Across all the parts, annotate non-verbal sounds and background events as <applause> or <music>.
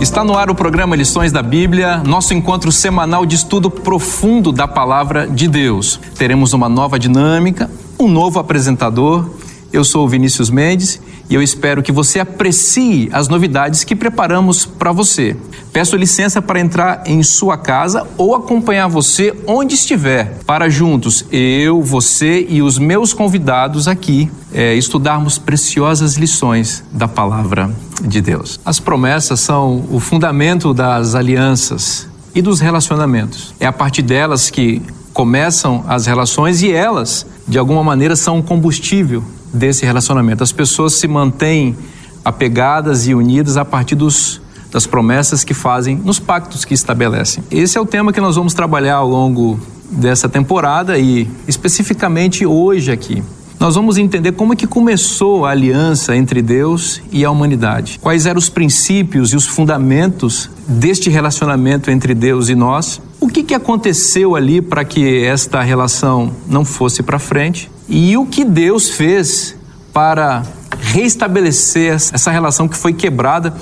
Está no ar o programa Lições da Bíblia, nosso encontro semanal de estudo profundo da palavra de Deus. Teremos uma nova dinâmica, um novo apresentador. Eu sou o Vinícius Mendes e eu espero que você aprecie as novidades que preparamos para você. Peço licença para entrar em sua casa ou acompanhar você onde estiver, para juntos, eu, você e os meus convidados aqui, é, estudarmos preciosas lições da palavra de Deus. As promessas são o fundamento das alianças e dos relacionamentos. É a partir delas que começam as relações e elas, de alguma maneira, são um combustível desse relacionamento. As pessoas se mantêm apegadas e unidas a partir dos, das promessas que fazem, nos pactos que estabelecem. Esse é o tema que nós vamos trabalhar ao longo dessa temporada e especificamente hoje aqui. Nós vamos entender como é que começou a aliança entre Deus e a humanidade. Quais eram os princípios e os fundamentos deste relacionamento entre Deus e nós? O que, que aconteceu ali para que esta relação não fosse para frente? E o que Deus fez para reestabelecer essa relação que foi quebrada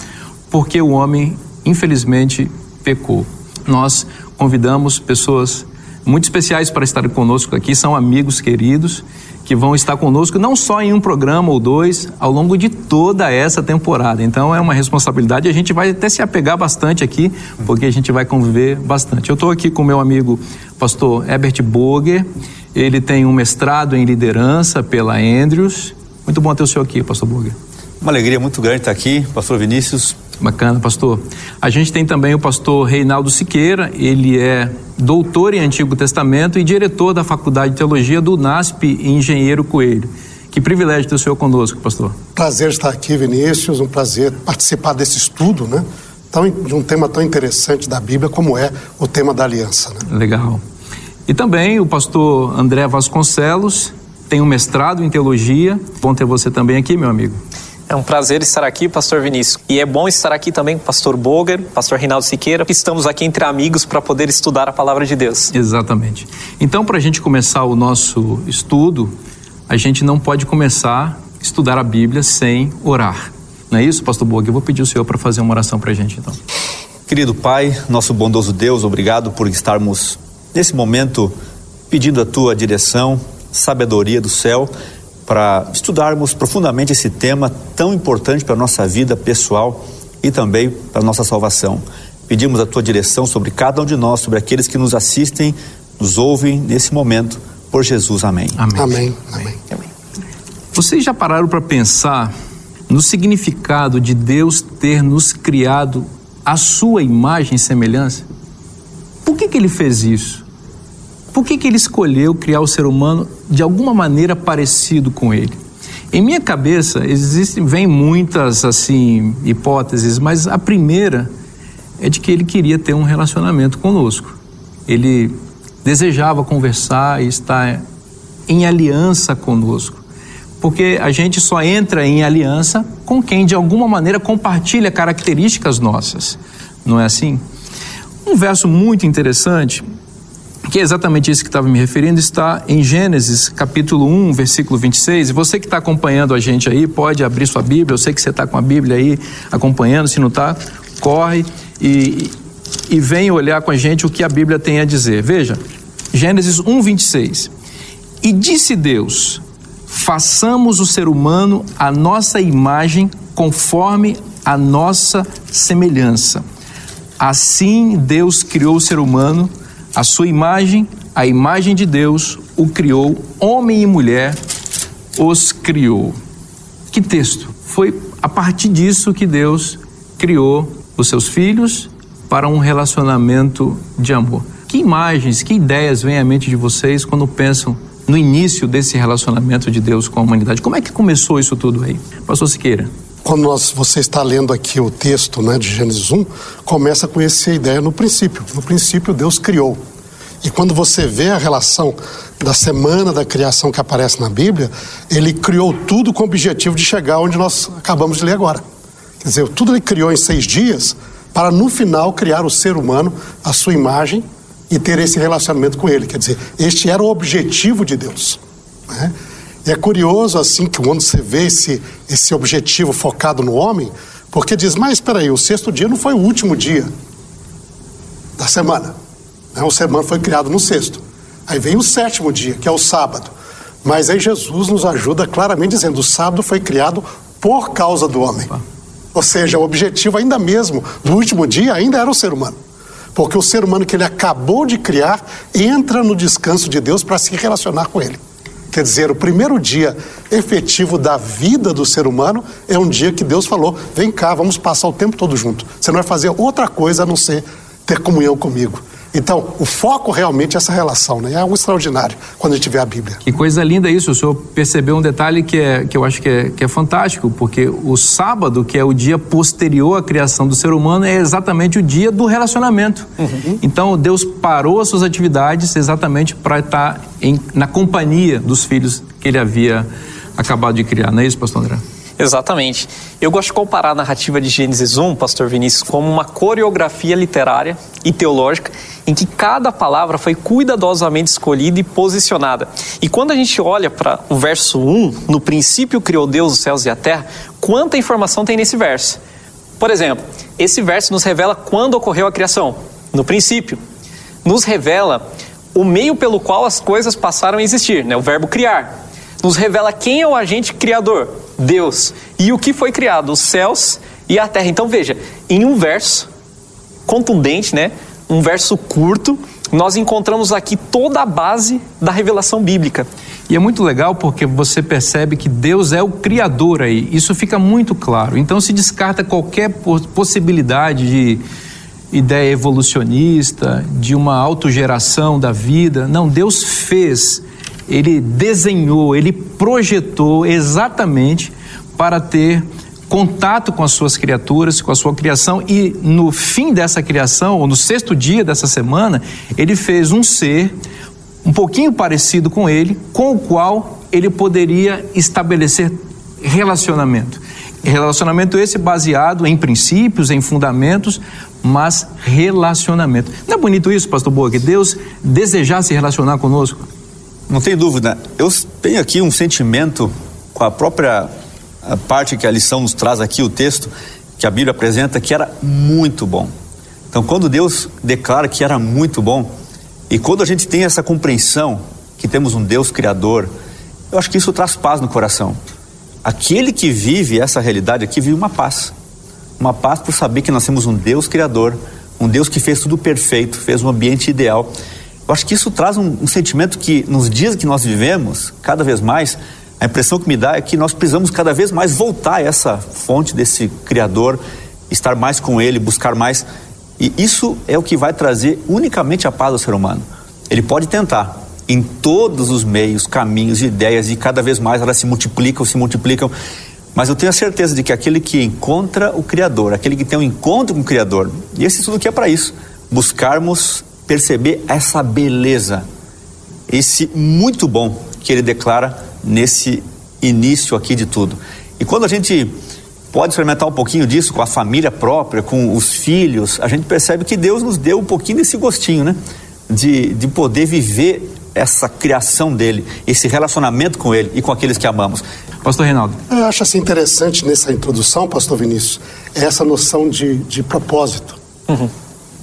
porque o homem, infelizmente, pecou. Nós convidamos pessoas muito especiais para estarem conosco aqui, são amigos queridos que vão estar conosco não só em um programa ou dois, ao longo de toda essa temporada. Então é uma responsabilidade a gente vai até se apegar bastante aqui, porque a gente vai conviver bastante. Eu estou aqui com meu amigo pastor Herbert Boger, ele tem um mestrado em liderança pela Andrews. Muito bom ter o senhor aqui, pastor Boger. Uma alegria muito grande estar aqui, pastor Vinícius. Bacana, pastor. A gente tem também o pastor Reinaldo Siqueira, ele é doutor em Antigo Testamento e diretor da Faculdade de Teologia do NASP Engenheiro Coelho. Que privilégio ter o senhor conosco, pastor. Prazer estar aqui, Vinícius, um prazer participar desse estudo, né? Tão, de um tema tão interessante da Bíblia como é o tema da aliança. Né? Legal. E também o pastor André Vasconcelos tem um mestrado em teologia. Bom ter você também aqui, meu amigo. É um prazer estar aqui, pastor Vinícius. E é bom estar aqui também com o pastor Boger, pastor Reinaldo Siqueira. Estamos aqui entre amigos para poder estudar a palavra de Deus. Exatamente. Então, para a gente começar o nosso estudo, a gente não pode começar a estudar a Bíblia sem orar. Não é isso, pastor Boger? Eu vou pedir o senhor para fazer uma oração para a gente, então. Querido Pai, nosso bondoso Deus, obrigado por estarmos nesse momento pedindo a tua direção, sabedoria do céu para estudarmos profundamente esse tema tão importante para a nossa vida pessoal e também para a nossa salvação. Pedimos a tua direção sobre cada um de nós, sobre aqueles que nos assistem, nos ouvem nesse momento, por Jesus. Amém. Amém. Amém. Amém. Amém. Vocês já pararam para pensar no significado de Deus ter nos criado a sua imagem e semelhança? Por que, que ele fez isso? Por que, que ele escolheu criar o ser humano de alguma maneira parecido com ele? Em minha cabeça existem vem muitas assim hipóteses, mas a primeira é de que ele queria ter um relacionamento conosco. Ele desejava conversar e estar em aliança conosco. Porque a gente só entra em aliança com quem de alguma maneira compartilha características nossas. Não é assim? Um verso muito interessante que é exatamente isso que estava me referindo, está em Gênesis capítulo 1, versículo 26. E você que está acompanhando a gente aí, pode abrir sua Bíblia. Eu sei que você está com a Bíblia aí acompanhando. Se não está, corre e, e vem olhar com a gente o que a Bíblia tem a dizer. Veja, Gênesis 1, 26. E disse Deus: façamos o ser humano a nossa imagem, conforme a nossa semelhança. Assim Deus criou o ser humano a sua imagem, a imagem de Deus o criou, homem e mulher os criou. Que texto? Foi a partir disso que Deus criou os seus filhos para um relacionamento de amor. Que imagens, que ideias vêm à mente de vocês quando pensam no início desse relacionamento de Deus com a humanidade? Como é que começou isso tudo aí? Pastor Siqueira quando nós, você está lendo aqui o texto né, de Gênesis 1, começa com essa ideia no princípio. No princípio, Deus criou. E quando você vê a relação da semana da criação que aparece na Bíblia, ele criou tudo com o objetivo de chegar onde nós acabamos de ler agora. Quer dizer, tudo ele criou em seis dias para no final criar o ser humano, a sua imagem e ter esse relacionamento com ele. Quer dizer, este era o objetivo de Deus. Né? E é curioso assim que quando você vê esse, esse objetivo focado no homem, porque diz, mas espera aí, o sexto dia não foi o último dia da semana. Né? O semana foi criado no sexto. Aí vem o sétimo dia, que é o sábado. Mas aí Jesus nos ajuda claramente dizendo: o sábado foi criado por causa do homem. Ou seja, o objetivo ainda mesmo do último dia ainda era o ser humano. Porque o ser humano que ele acabou de criar entra no descanso de Deus para se relacionar com ele. Quer dizer, o primeiro dia efetivo da vida do ser humano é um dia que Deus falou: vem cá, vamos passar o tempo todo junto. Você não vai fazer outra coisa a não ser ter comunhão comigo. Então, o foco realmente é essa relação, né? É algo extraordinário quando a gente vê a Bíblia. Que coisa linda isso. O senhor percebeu um detalhe que, é, que eu acho que é, que é fantástico, porque o sábado, que é o dia posterior à criação do ser humano, é exatamente o dia do relacionamento. Uhum. Então, Deus parou as suas atividades exatamente para estar em, na companhia dos filhos que ele havia acabado de criar. Não é isso, pastor André? Exatamente. Eu gosto de comparar a narrativa de Gênesis 1, pastor Vinícius, como uma coreografia literária e teológica em que cada palavra foi cuidadosamente escolhida e posicionada. E quando a gente olha para o verso 1, no princípio criou Deus os céus e a terra, quanta informação tem nesse verso? Por exemplo, esse verso nos revela quando ocorreu a criação, no princípio. Nos revela o meio pelo qual as coisas passaram a existir, né? o verbo criar. Nos revela quem é o agente criador, Deus. E o que foi criado? Os céus e a terra. Então veja, em um verso contundente, né? Um verso curto, nós encontramos aqui toda a base da revelação bíblica. E é muito legal porque você percebe que Deus é o criador aí. Isso fica muito claro. Então se descarta qualquer possibilidade de ideia evolucionista, de uma autogeração da vida. Não, Deus fez ele desenhou, ele projetou exatamente para ter contato com as suas criaturas, com a sua criação, e no fim dessa criação, ou no sexto dia dessa semana, ele fez um ser um pouquinho parecido com ele, com o qual ele poderia estabelecer relacionamento. Relacionamento esse baseado em princípios, em fundamentos, mas relacionamento. Não é bonito isso, pastor Boa, que Deus desejasse relacionar conosco? Não tem dúvida. Eu tenho aqui um sentimento com a própria a parte que a lição nos traz aqui, o texto que a Bíblia apresenta, que era muito bom. Então, quando Deus declara que era muito bom, e quando a gente tem essa compreensão que temos um Deus criador, eu acho que isso traz paz no coração. Aquele que vive essa realidade aqui vive uma paz. Uma paz por saber que nós temos um Deus criador, um Deus que fez tudo perfeito, fez um ambiente ideal eu acho que isso traz um, um sentimento que, nos dias que nós vivemos, cada vez mais, a impressão que me dá é que nós precisamos cada vez mais voltar a essa fonte desse Criador, estar mais com Ele, buscar mais. E isso é o que vai trazer unicamente a paz ao ser humano. Ele pode tentar, em todos os meios, caminhos, ideias, e cada vez mais elas se multiplicam, se multiplicam. Mas eu tenho a certeza de que aquele que encontra o Criador, aquele que tem um encontro com o Criador, e esse tudo que é para isso, buscarmos perceber essa beleza, esse muito bom que ele declara nesse início aqui de tudo. E quando a gente pode experimentar um pouquinho disso com a família própria, com os filhos, a gente percebe que Deus nos deu um pouquinho desse gostinho, né? De, de poder viver essa criação dele, esse relacionamento com ele e com aqueles que amamos. Pastor Reinaldo. Eu acho assim interessante nessa introdução, Pastor Vinícius, essa noção de, de propósito. Uhum.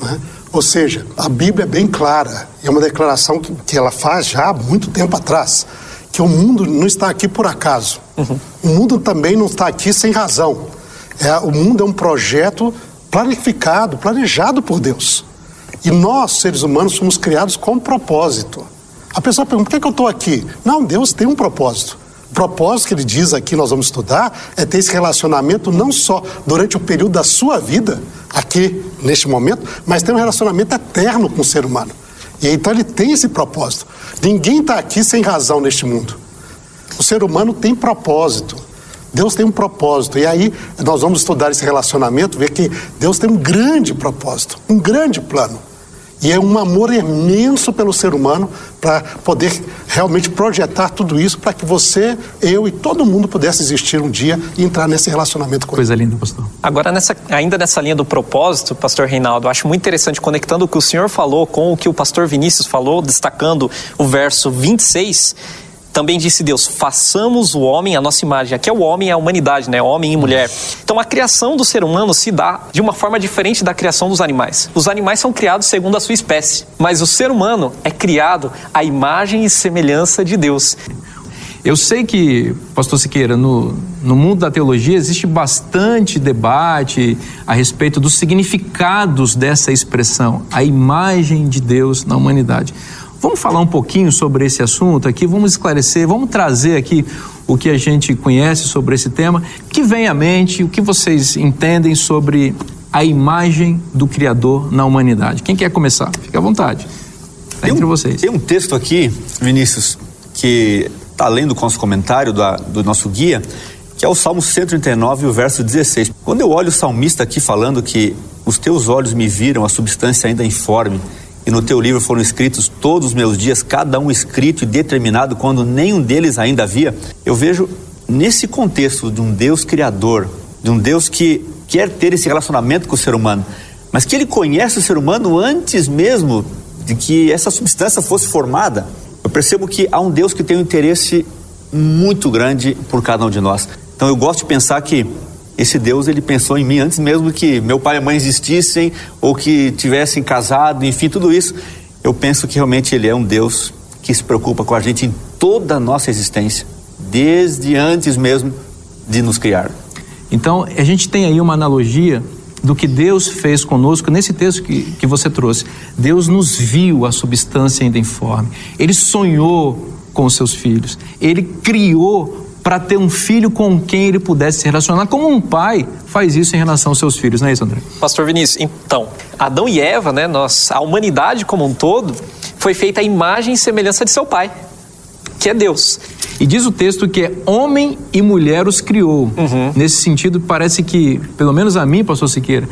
Né? Ou seja, a Bíblia é bem clara, é uma declaração que, que ela faz já há muito tempo atrás, que o mundo não está aqui por acaso. Uhum. O mundo também não está aqui sem razão. É, o mundo é um projeto planificado, planejado por Deus. E nós, seres humanos, somos criados com um propósito. A pessoa pergunta: por que, que eu estou aqui? Não, Deus tem um propósito. O propósito que ele diz aqui, nós vamos estudar, é ter esse relacionamento não só durante o período da sua vida, aqui, neste momento, mas tem um relacionamento eterno com o ser humano. E então ele tem esse propósito. Ninguém está aqui sem razão neste mundo. O ser humano tem propósito. Deus tem um propósito. E aí nós vamos estudar esse relacionamento, ver que Deus tem um grande propósito, um grande plano. E é um amor imenso pelo ser humano para poder realmente projetar tudo isso para que você, eu e todo mundo pudesse existir um dia e entrar nesse relacionamento com Coisa ele. linda, pastor. Agora, nessa, ainda nessa linha do propósito, pastor Reinaldo, acho muito interessante, conectando o que o senhor falou com o que o pastor Vinícius falou, destacando o verso 26. Também disse Deus: façamos o homem a nossa imagem. Aqui é o homem e a humanidade, né? Homem e mulher. Então a criação do ser humano se dá de uma forma diferente da criação dos animais. Os animais são criados segundo a sua espécie, mas o ser humano é criado à imagem e semelhança de Deus. Eu sei que, pastor Siqueira, no, no mundo da teologia existe bastante debate a respeito dos significados dessa expressão, a imagem de Deus na humanidade. Vamos falar um pouquinho sobre esse assunto aqui, vamos esclarecer, vamos trazer aqui o que a gente conhece sobre esse tema, que vem à mente, o que vocês entendem sobre a imagem do Criador na humanidade. Quem quer começar? Fique à vontade. Está entre um, vocês. Tem um texto aqui, Vinícius, que está lendo com os comentários do, do nosso guia, que é o Salmo 139, o verso 16. Quando eu olho o salmista aqui falando que os teus olhos me viram a substância ainda informe, e no teu livro foram escritos todos os meus dias, cada um escrito e determinado, quando nenhum deles ainda havia. Eu vejo nesse contexto de um Deus criador, de um Deus que quer ter esse relacionamento com o ser humano, mas que ele conhece o ser humano antes mesmo de que essa substância fosse formada. Eu percebo que há um Deus que tem um interesse muito grande por cada um de nós. Então eu gosto de pensar que esse Deus ele pensou em mim antes mesmo que meu pai e mãe existissem ou que tivessem casado, enfim, tudo isso. Eu penso que realmente ele é um Deus que se preocupa com a gente em toda a nossa existência, desde antes mesmo de nos criar. Então, a gente tem aí uma analogia do que Deus fez conosco nesse texto que, que você trouxe. Deus nos viu a substância ainda informe. Ele sonhou com os seus filhos. Ele criou para ter um filho com quem ele pudesse se relacionar, como um pai faz isso em relação aos seus filhos, não é isso, André? Pastor Vinícius, então, Adão e Eva, né, nós, a humanidade como um todo, foi feita a imagem e semelhança de seu pai, que é Deus. E diz o texto que é homem e mulher os criou. Uhum. Nesse sentido, parece que, pelo menos a mim, pastor Siqueira,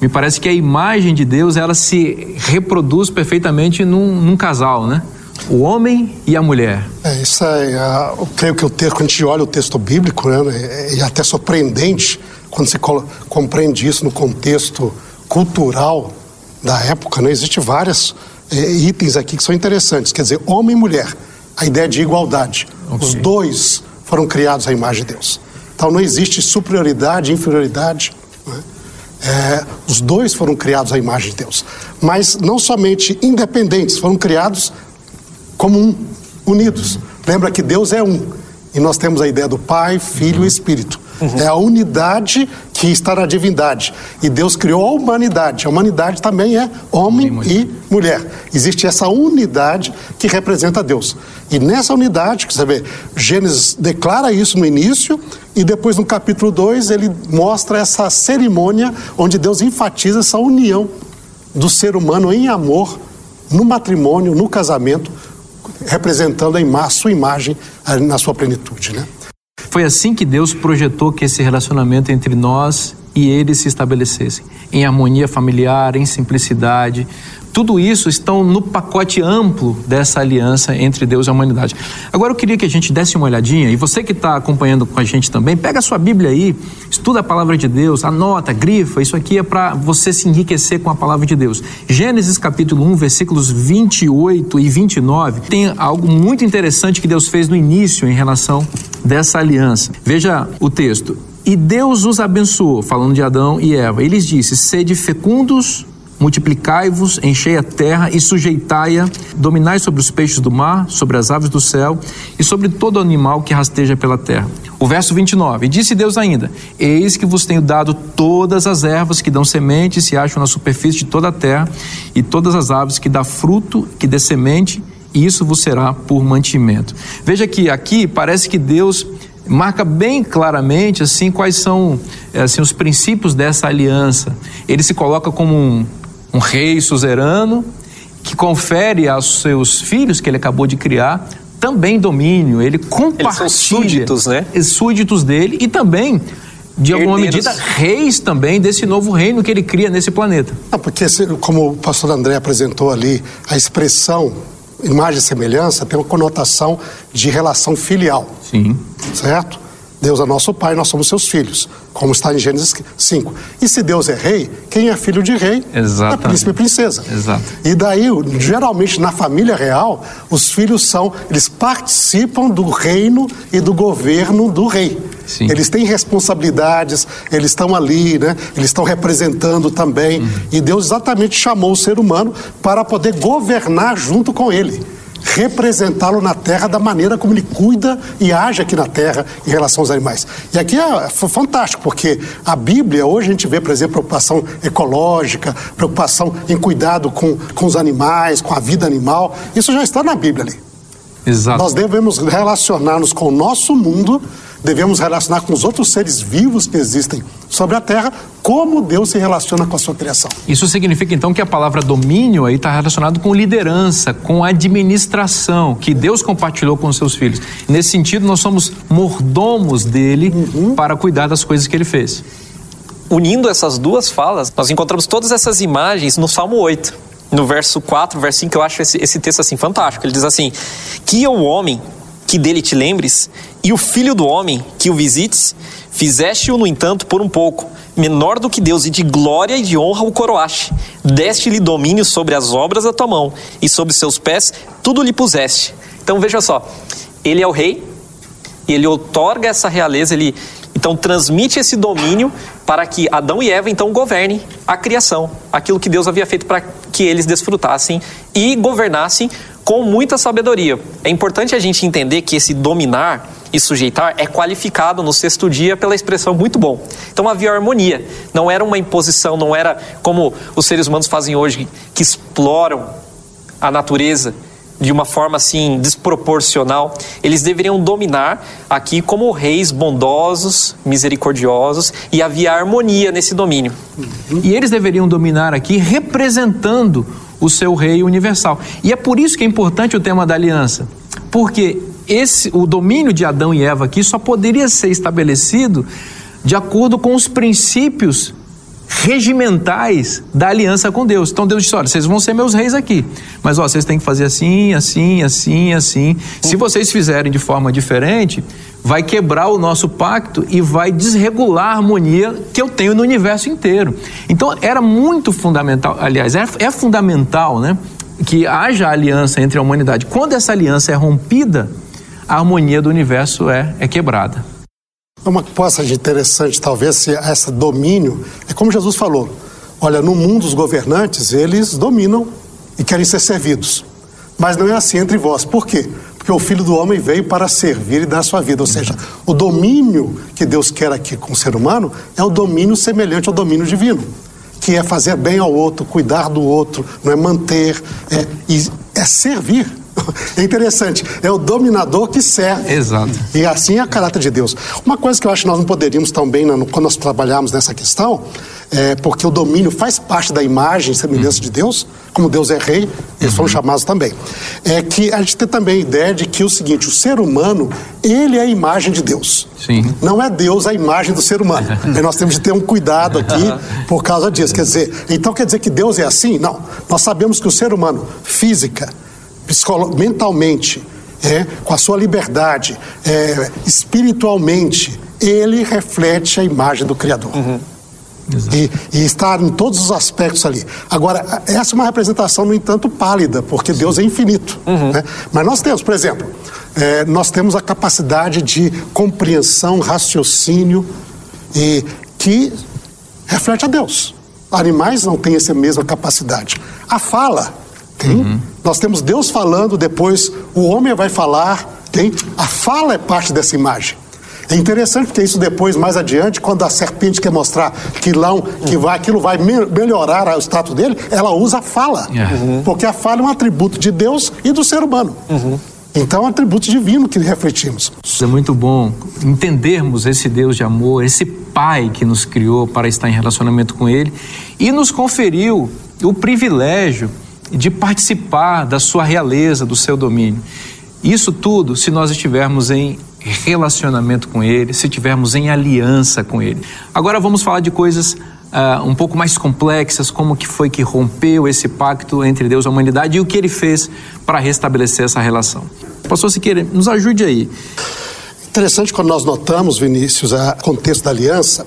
me parece que a imagem de Deus, ela se reproduz perfeitamente num, num casal, né? O homem e a mulher. É, isso é, eu creio que o texto, quando a gente olha o texto bíblico, né, é, é até surpreendente quando você compreende isso no contexto cultural da época, né? Existem vários é, itens aqui que são interessantes, quer dizer, homem e mulher, a ideia de igualdade. Okay. Os dois foram criados à imagem de Deus. Então não existe superioridade, inferioridade. Né? É, os dois foram criados à imagem de Deus. Mas não somente independentes, foram criados como um, unidos. Lembra que Deus é um. E nós temos a ideia do Pai, Filho e Espírito. Uhum. É a unidade que está na divindade. E Deus criou a humanidade. A humanidade também é homem e mulher. e mulher. Existe essa unidade que representa Deus. E nessa unidade, você vê, Gênesis declara isso no início, e depois no capítulo 2 ele mostra essa cerimônia onde Deus enfatiza essa união do ser humano em amor, no matrimônio, no casamento, representando a sua imagem na sua plenitude, né? Foi assim que Deus projetou que esse relacionamento entre nós e ele se estabelecessem, em harmonia familiar, em simplicidade, tudo isso estão no pacote amplo dessa aliança entre Deus e a humanidade. Agora eu queria que a gente desse uma olhadinha, e você que está acompanhando com a gente também, pega a sua Bíblia aí, estuda a palavra de Deus, anota, grifa, isso aqui é para você se enriquecer com a palavra de Deus. Gênesis capítulo 1, versículos 28 e 29, tem algo muito interessante que Deus fez no início em relação dessa aliança. Veja o texto. E Deus os abençoou, falando de Adão e Eva. Ele lhes disse: Sede fecundos, multiplicai-vos, enchei a terra e sujeitai-a, dominai sobre os peixes do mar, sobre as aves do céu e sobre todo animal que rasteja pela terra. O verso 29, e disse Deus ainda: Eis que vos tenho dado todas as ervas que dão semente e se acham na superfície de toda a terra, e todas as aves que dá fruto, que dê semente, e isso vos será por mantimento. Veja que aqui parece que Deus marca bem claramente assim quais são assim os princípios dessa aliança. Ele se coloca como um, um rei suzerano que confere aos seus filhos que ele acabou de criar também domínio, ele compartilha Eles são súditos, né? súditos dele e também de alguma Herdeiros. medida, reis também desse novo reino que ele cria nesse planeta. Não, porque, como o pastor André apresentou ali, a expressão imagem e semelhança tem uma conotação de relação filial, Sim. certo? Deus é nosso pai, nós somos seus filhos, como está em Gênesis 5. E se Deus é rei, quem é filho de rei Exatamente. é príncipe e princesa. Exato. E daí, geralmente na família real, os filhos são, eles participam do reino e do governo do rei. Sim. Eles têm responsabilidades, eles estão ali, né? Eles estão representando também. Uhum. E Deus exatamente chamou o ser humano para poder governar junto com ele. Representá-lo na terra da maneira como ele cuida e age aqui na terra em relação aos animais. E aqui é f- fantástico, porque a Bíblia, hoje a gente vê, por exemplo, preocupação ecológica, preocupação em cuidado com, com os animais, com a vida animal. Isso já está na Bíblia ali. Exato. Nós devemos relacionar-nos com o nosso mundo, devemos relacionar com os outros seres vivos que existem sobre a terra, como Deus se relaciona com a sua criação. Isso significa então que a palavra domínio aí está relacionado com liderança, com administração, que Deus compartilhou com os seus filhos. Nesse sentido, nós somos mordomos dele para cuidar das coisas que ele fez. Unindo essas duas falas, nós encontramos todas essas imagens no Salmo 8. No verso 4, verso 5, eu acho esse, esse texto assim fantástico. Ele diz assim: Que é o homem que dele te lembres, e o filho do homem que o visites, fizeste-o, no entanto, por um pouco, menor do que Deus, e de glória e de honra o coroaste. Deste-lhe domínio sobre as obras da tua mão, e sobre seus pés tudo lhe puseste. Então veja só, ele é o rei, e ele outorga essa realeza, ele então transmite esse domínio para que Adão e Eva então governem a criação, aquilo que Deus havia feito para que eles desfrutassem e governassem com muita sabedoria. É importante a gente entender que esse dominar e sujeitar é qualificado no sexto dia pela expressão muito bom. Então havia harmonia, não era uma imposição, não era como os seres humanos fazem hoje, que exploram a natureza de uma forma assim desproporcional, eles deveriam dominar aqui como reis bondosos, misericordiosos e havia harmonia nesse domínio. E eles deveriam dominar aqui representando o seu rei universal. E é por isso que é importante o tema da aliança. Porque esse o domínio de Adão e Eva aqui só poderia ser estabelecido de acordo com os princípios regimentais da aliança com Deus. Então Deus disse: olha, vocês vão ser meus reis aqui, mas ó, vocês têm que fazer assim, assim, assim, assim. Se vocês fizerem de forma diferente, vai quebrar o nosso pacto e vai desregular a harmonia que eu tenho no universo inteiro. Então era muito fundamental, aliás, é, é fundamental, né, que haja aliança entre a humanidade. Quando essa aliança é rompida, a harmonia do universo é, é quebrada. Uma passagem interessante, talvez, se esse domínio, é como Jesus falou: olha, no mundo os governantes, eles dominam e querem ser servidos. Mas não é assim entre vós. Por quê? Porque o filho do homem veio para servir e dar sua vida. Ou seja, o domínio que Deus quer aqui com o ser humano é o domínio semelhante ao domínio divino, que é fazer bem ao outro, cuidar do outro, não é manter, é, é servir. É interessante, é o dominador que serve. Exato. E assim é a caráter de Deus. Uma coisa que eu acho que nós não poderíamos também, né, quando nós trabalharmos nessa questão, é porque o domínio faz parte da imagem e semelhança de Deus, como Deus é rei, eles foram chamados também. É que a gente tem também a ideia de que o seguinte, o ser humano, ele é a imagem de Deus. Sim. Não é Deus a imagem do ser humano. <laughs> E nós temos de ter um cuidado aqui <laughs> por causa disso. Quer dizer, então quer dizer que Deus é assim? Não. Nós sabemos que o ser humano, física, mentalmente, é, com a sua liberdade, é, espiritualmente, ele reflete a imagem do Criador. E, e está em todos os aspectos ali. Agora, essa é uma representação, no entanto, pálida, porque Deus é infinito. né? Mas nós temos, por exemplo, eh, nós temos a capacidade de compreensão, raciocínio, e que reflete a Deus. Animais não têm essa mesma capacidade. A fala tem. Nós temos Deus falando, depois o homem vai falar, tem. A fala é parte dessa imagem. É interessante porque isso depois, mais adiante, quando a serpente quer mostrar que, não, que vai, aquilo vai me- melhorar o status dele, ela usa a fala. É. Porque a fala é um atributo de Deus e do ser humano. Então é um atributo divino que refletimos. É muito bom entendermos esse Deus de amor, esse Pai que nos criou para estar em relacionamento com Ele e nos conferiu o privilégio de participar da sua realeza, do seu domínio. Isso tudo se nós estivermos em relacionamento com Ele, se tivermos em aliança com Ele. Agora vamos falar de coisas uh, um pouco mais complexas, como que foi que rompeu esse pacto entre Deus e a humanidade e o que Ele fez para restabelecer essa relação. Pastor Siqueira, nos ajude aí. Interessante quando nós notamos, Vinícius, o contexto da aliança.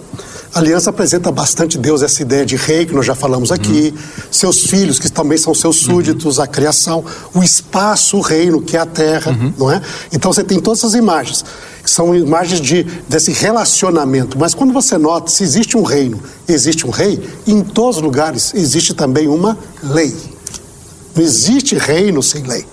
A aliança apresenta bastante Deus essa ideia de rei, que nós já falamos aqui, uhum. seus filhos, que também são seus súditos, uhum. a criação, o espaço, o reino, que é a terra, uhum. não é? Então você tem todas essas imagens, que são imagens de, desse relacionamento. Mas quando você nota, se existe um reino, existe um rei, em todos os lugares existe também uma lei. Não existe reino sem lei.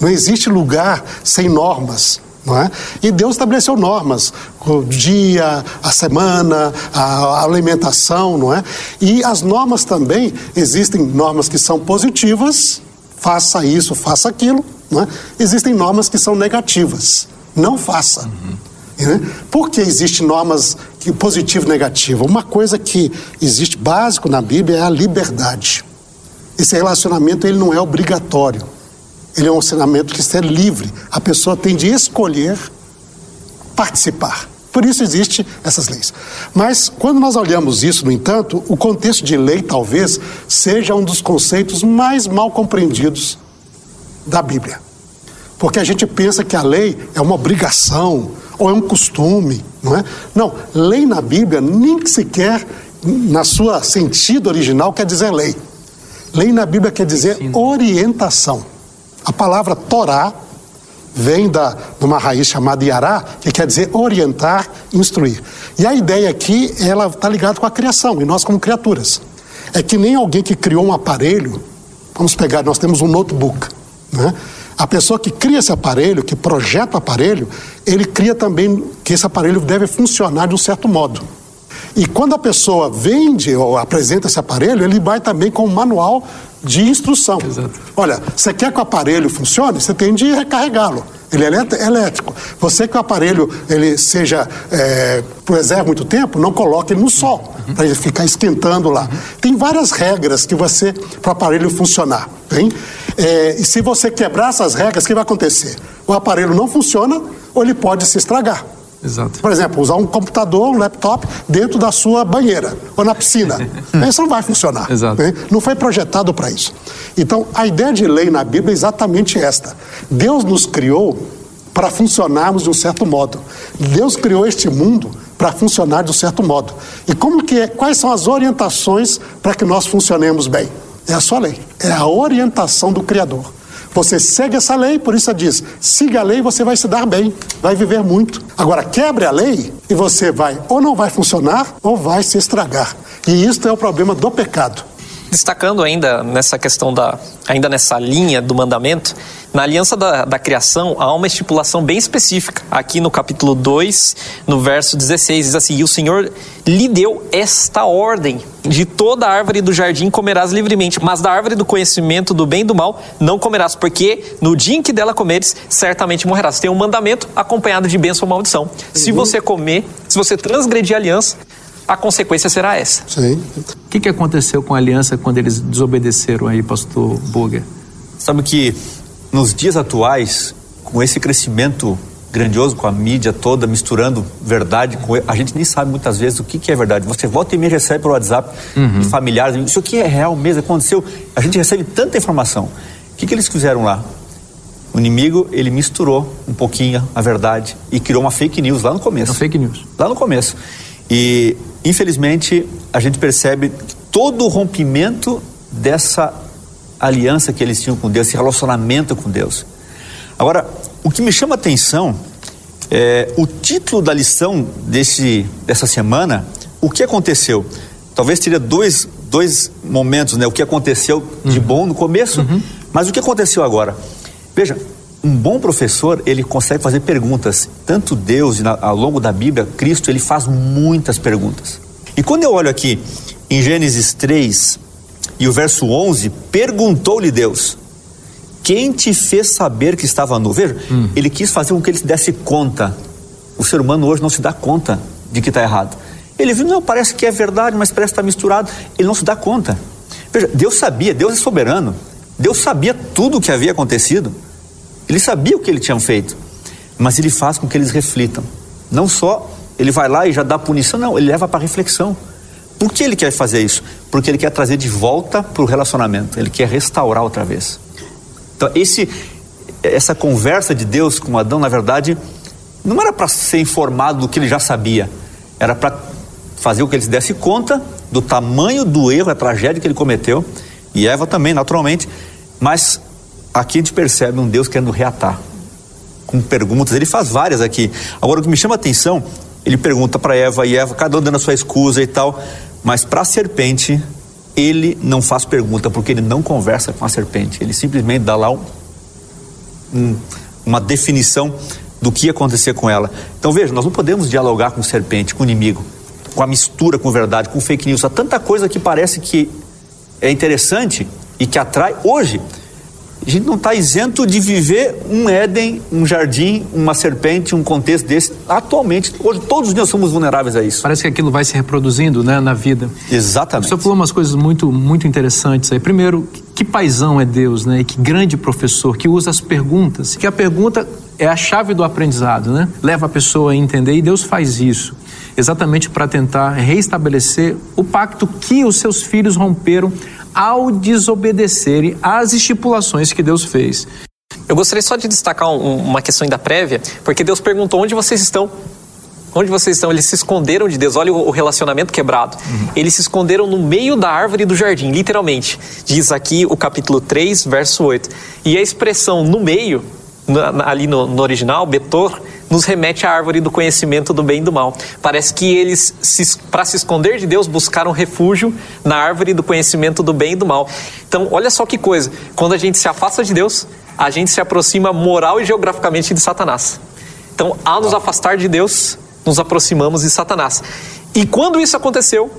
Não existe lugar sem normas. Não é? E Deus estabeleceu normas, o dia, a semana, a alimentação, não é? E as normas também, existem normas que são positivas, faça isso, faça aquilo, não é? Existem normas que são negativas, não faça. Uhum. Por que existem normas que positivo e negativo? Uma coisa que existe básico na Bíblia é a liberdade. Esse relacionamento ele não é obrigatório. Ele é um ensinamento que é livre. A pessoa tem de escolher participar. Por isso existem essas leis. Mas quando nós olhamos isso, no entanto, o contexto de lei talvez seja um dos conceitos mais mal compreendidos da Bíblia. Porque a gente pensa que a lei é uma obrigação ou é um costume, não é? Não, lei na Bíblia nem sequer na sua sentido original quer dizer lei. Lei na Bíblia quer dizer orientação. A palavra Torá vem da, de uma raiz chamada Yará, que quer dizer orientar, instruir. E a ideia aqui, ela está ligada com a criação, e nós como criaturas. É que nem alguém que criou um aparelho, vamos pegar, nós temos um notebook, né? A pessoa que cria esse aparelho, que projeta o aparelho, ele cria também que esse aparelho deve funcionar de um certo modo. E quando a pessoa vende ou apresenta esse aparelho, ele vai também com um manual de instrução. Exato. Olha, você quer que o aparelho funcione? Você tem de recarregá-lo. Ele é elétrico. Você que o aparelho ele seja é, preserve muito tempo, não coloque ele no sol uhum. para ele ficar esquentando lá. Uhum. Tem várias regras que você para o aparelho funcionar. Tem? É, e se você quebrar essas regras, o que vai acontecer? O aparelho não funciona ou ele pode se estragar. Exato. Por exemplo, usar um computador, um laptop dentro da sua banheira ou na piscina. <laughs> isso não vai funcionar. Exato. Né? Não foi projetado para isso. Então, a ideia de lei na Bíblia é exatamente esta. Deus nos criou para funcionarmos de um certo modo. Deus criou este mundo para funcionar de um certo modo. E como que é, quais são as orientações para que nós funcionemos bem? É a sua lei, é a orientação do Criador. Você segue essa lei, por isso diz: siga a lei, você vai se dar bem, vai viver muito. Agora, quebre a lei e você vai ou não vai funcionar ou vai se estragar. E isso é o problema do pecado. Destacando ainda nessa questão da, ainda nessa linha do mandamento, na aliança da, da criação há uma estipulação bem específica. Aqui no capítulo 2, no verso 16, diz assim: E o Senhor lhe deu esta ordem: De toda árvore do jardim comerás livremente, mas da árvore do conhecimento do bem e do mal não comerás, porque no dia em que dela comeres, certamente morrerás. Tem um mandamento acompanhado de bênção ou maldição. Uhum. Se você comer, se você transgredir a aliança, a consequência será essa. Sim. O que, que aconteceu com a aliança quando eles desobedeceram aí, pastor Burger? Sabe que nos dias atuais, com esse crescimento grandioso, com a mídia toda misturando verdade com. A gente nem sabe muitas vezes o que, que é verdade. Você volta e me recebe pelo WhatsApp uhum. de familiares, isso aqui é real mesmo, aconteceu. A gente recebe tanta informação. O que, que eles fizeram lá? O inimigo, ele misturou um pouquinho a verdade e criou uma fake news lá no começo. Uma fake news. Lá no começo. E, infelizmente, a gente percebe todo o rompimento dessa aliança que eles tinham com Deus, esse relacionamento com Deus. Agora, o que me chama a atenção é o título da lição desse, dessa semana, o que aconteceu? Talvez teria dois, dois momentos, né? O que aconteceu de uhum. bom no começo, uhum. mas o que aconteceu agora? Veja, um bom professor, ele consegue fazer perguntas. Tanto Deus, ao longo da Bíblia, Cristo, ele faz muitas perguntas. E quando eu olho aqui em Gênesis 3, e o verso 11: Perguntou-lhe Deus: Quem te fez saber que estava nu? Veja, hum. ele quis fazer com que ele se desse conta. O ser humano hoje não se dá conta de que está errado. Ele viu, não, parece que é verdade, mas parece que está misturado. Ele não se dá conta. Veja, Deus sabia, Deus é soberano. Deus sabia tudo o que havia acontecido. Ele sabia o que ele tinha feito. mas ele faz com que eles reflitam. Não só ele vai lá e já dá punição, não, ele leva para reflexão. Por que ele quer fazer isso? Porque ele quer trazer de volta para o relacionamento, ele quer restaurar outra vez. Então, esse, essa conversa de Deus com Adão, na verdade, não era para ser informado do que ele já sabia, era para fazer com que ele se desse conta do tamanho do erro, a tragédia que ele cometeu, e Eva também, naturalmente, mas aqui a gente percebe um Deus querendo reatar, com perguntas, ele faz várias aqui. Agora, o que me chama a atenção, ele pergunta para Eva, e Eva, cada um dando a sua escusa e tal, mas para a serpente, ele não faz pergunta, porque ele não conversa com a serpente, ele simplesmente dá lá um, um, uma definição do que ia acontecer com ela. Então veja, nós não podemos dialogar com serpente, com inimigo, com a mistura com verdade, com fake news. Há tanta coisa que parece que é interessante e que atrai. Hoje, a gente não está isento de viver um Éden, um jardim, uma serpente, um contexto desse. Atualmente, hoje todos nós somos vulneráveis a isso. Parece que aquilo vai se reproduzindo né, na vida. Exatamente. O senhor falou umas coisas muito, muito interessantes aí. Primeiro, que paisão é Deus, né? E que grande professor que usa as perguntas. Que a pergunta é a chave do aprendizado, né? Leva a pessoa a entender e Deus faz isso exatamente para tentar reestabelecer o pacto que os seus filhos romperam ao desobedecerem às estipulações que Deus fez. Eu gostaria só de destacar um, uma questão ainda prévia, porque Deus perguntou onde vocês estão. Onde vocês estão? Eles se esconderam de Deus. Olha o, relacionamento quebrado. Uhum. Eles se esconderam no meio da árvore do jardim, literalmente. Diz aqui o capítulo 3, verso 8. E a expressão no meio, ali no, no original, Betor, nos remete à árvore do conhecimento do bem e do mal. Parece que eles, para se esconder de Deus, buscaram refúgio na árvore do conhecimento do bem e do mal. Então, olha só que coisa: quando a gente se afasta de Deus, a gente se aproxima moral e geograficamente de Satanás. Então, ao nos afastar de Deus, nos aproximamos de Satanás. E quando isso aconteceu,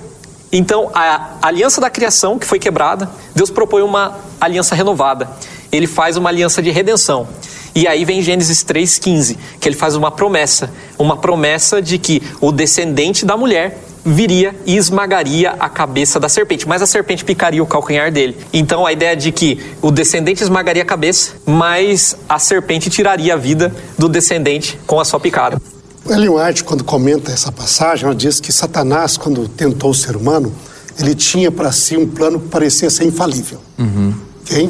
então a aliança da criação, que foi quebrada, Deus propõe uma aliança renovada. Ele faz uma aliança de redenção. E aí vem Gênesis 3,15, que ele faz uma promessa, uma promessa de que o descendente da mulher viria e esmagaria a cabeça da serpente, mas a serpente picaria o calcanhar dele. Então a ideia de que o descendente esmagaria a cabeça, mas a serpente tiraria a vida do descendente com a sua picada. Ellen White, quando comenta essa passagem, ela diz que Satanás, quando tentou o ser humano, ele tinha para si um plano que parecia ser infalível. Uhum. Okay?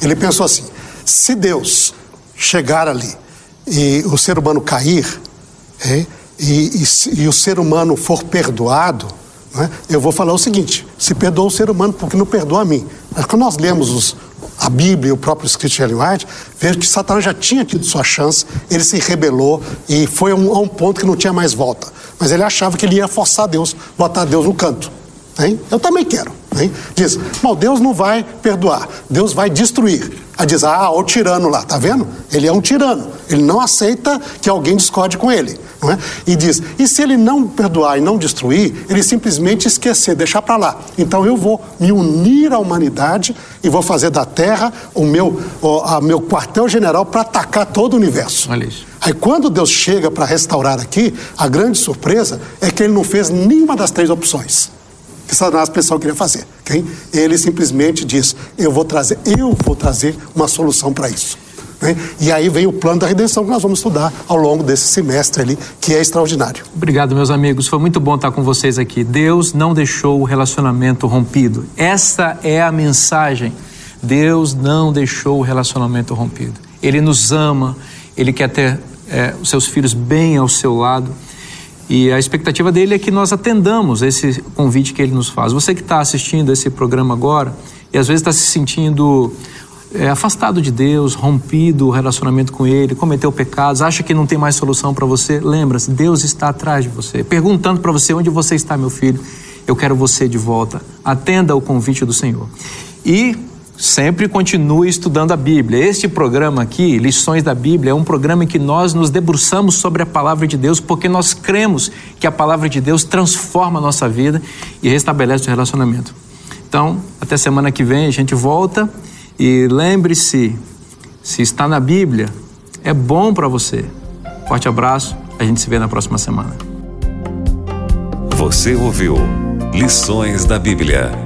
Ele pensou assim: se Deus chegar ali e o ser humano cair, é, e, e, e, o ser humano for perdoado, é, eu vou falar o seguinte: se perdoa o ser humano, porque não perdoa a mim. Mas quando nós lemos os, a Bíblia e o próprio escrito de Ellen White, vejo que Satanás já tinha tido sua chance, ele se rebelou e foi a um, a um ponto que não tinha mais volta. Mas ele achava que ele ia forçar Deus, botar Deus no canto. Hein? Eu também quero. Hein? Diz, mal Deus não vai perdoar, Deus vai destruir. Aí diz, ah, o tirano lá, tá vendo? Ele é um tirano. Ele não aceita que alguém discorde com ele. Não é? E diz, e se ele não perdoar e não destruir, ele simplesmente esquecer, deixar para lá. Então eu vou me unir à humanidade e vou fazer da Terra o meu, o a meu quartel-general para atacar todo o universo. Olha isso. Aí quando Deus chega para restaurar aqui, a grande surpresa é que ele não fez nenhuma das três opções que Satanás pensou que queria fazer. Okay? Ele simplesmente diz: Eu vou trazer, eu vou trazer uma solução para isso. Né? E aí vem o plano da redenção que nós vamos estudar ao longo desse semestre ali, que é extraordinário. Obrigado, meus amigos. Foi muito bom estar com vocês aqui. Deus não deixou o relacionamento rompido. Essa é a mensagem. Deus não deixou o relacionamento rompido. Ele nos ama, ele quer ter é, os seus filhos bem ao seu lado. E a expectativa dele é que nós atendamos esse convite que ele nos faz. Você que está assistindo esse programa agora e às vezes está se sentindo é, afastado de Deus, rompido o relacionamento com Ele, cometeu pecados, acha que não tem mais solução para você, lembra-se, Deus está atrás de você, perguntando para você onde você está, meu filho. Eu quero você de volta. Atenda o convite do Senhor. E Sempre continue estudando a Bíblia. Este programa aqui, Lições da Bíblia, é um programa em que nós nos debruçamos sobre a palavra de Deus porque nós cremos que a palavra de Deus transforma a nossa vida e restabelece o relacionamento. Então, até semana que vem a gente volta e lembre-se, se está na Bíblia, é bom para você. Forte abraço, a gente se vê na próxima semana. Você ouviu Lições da Bíblia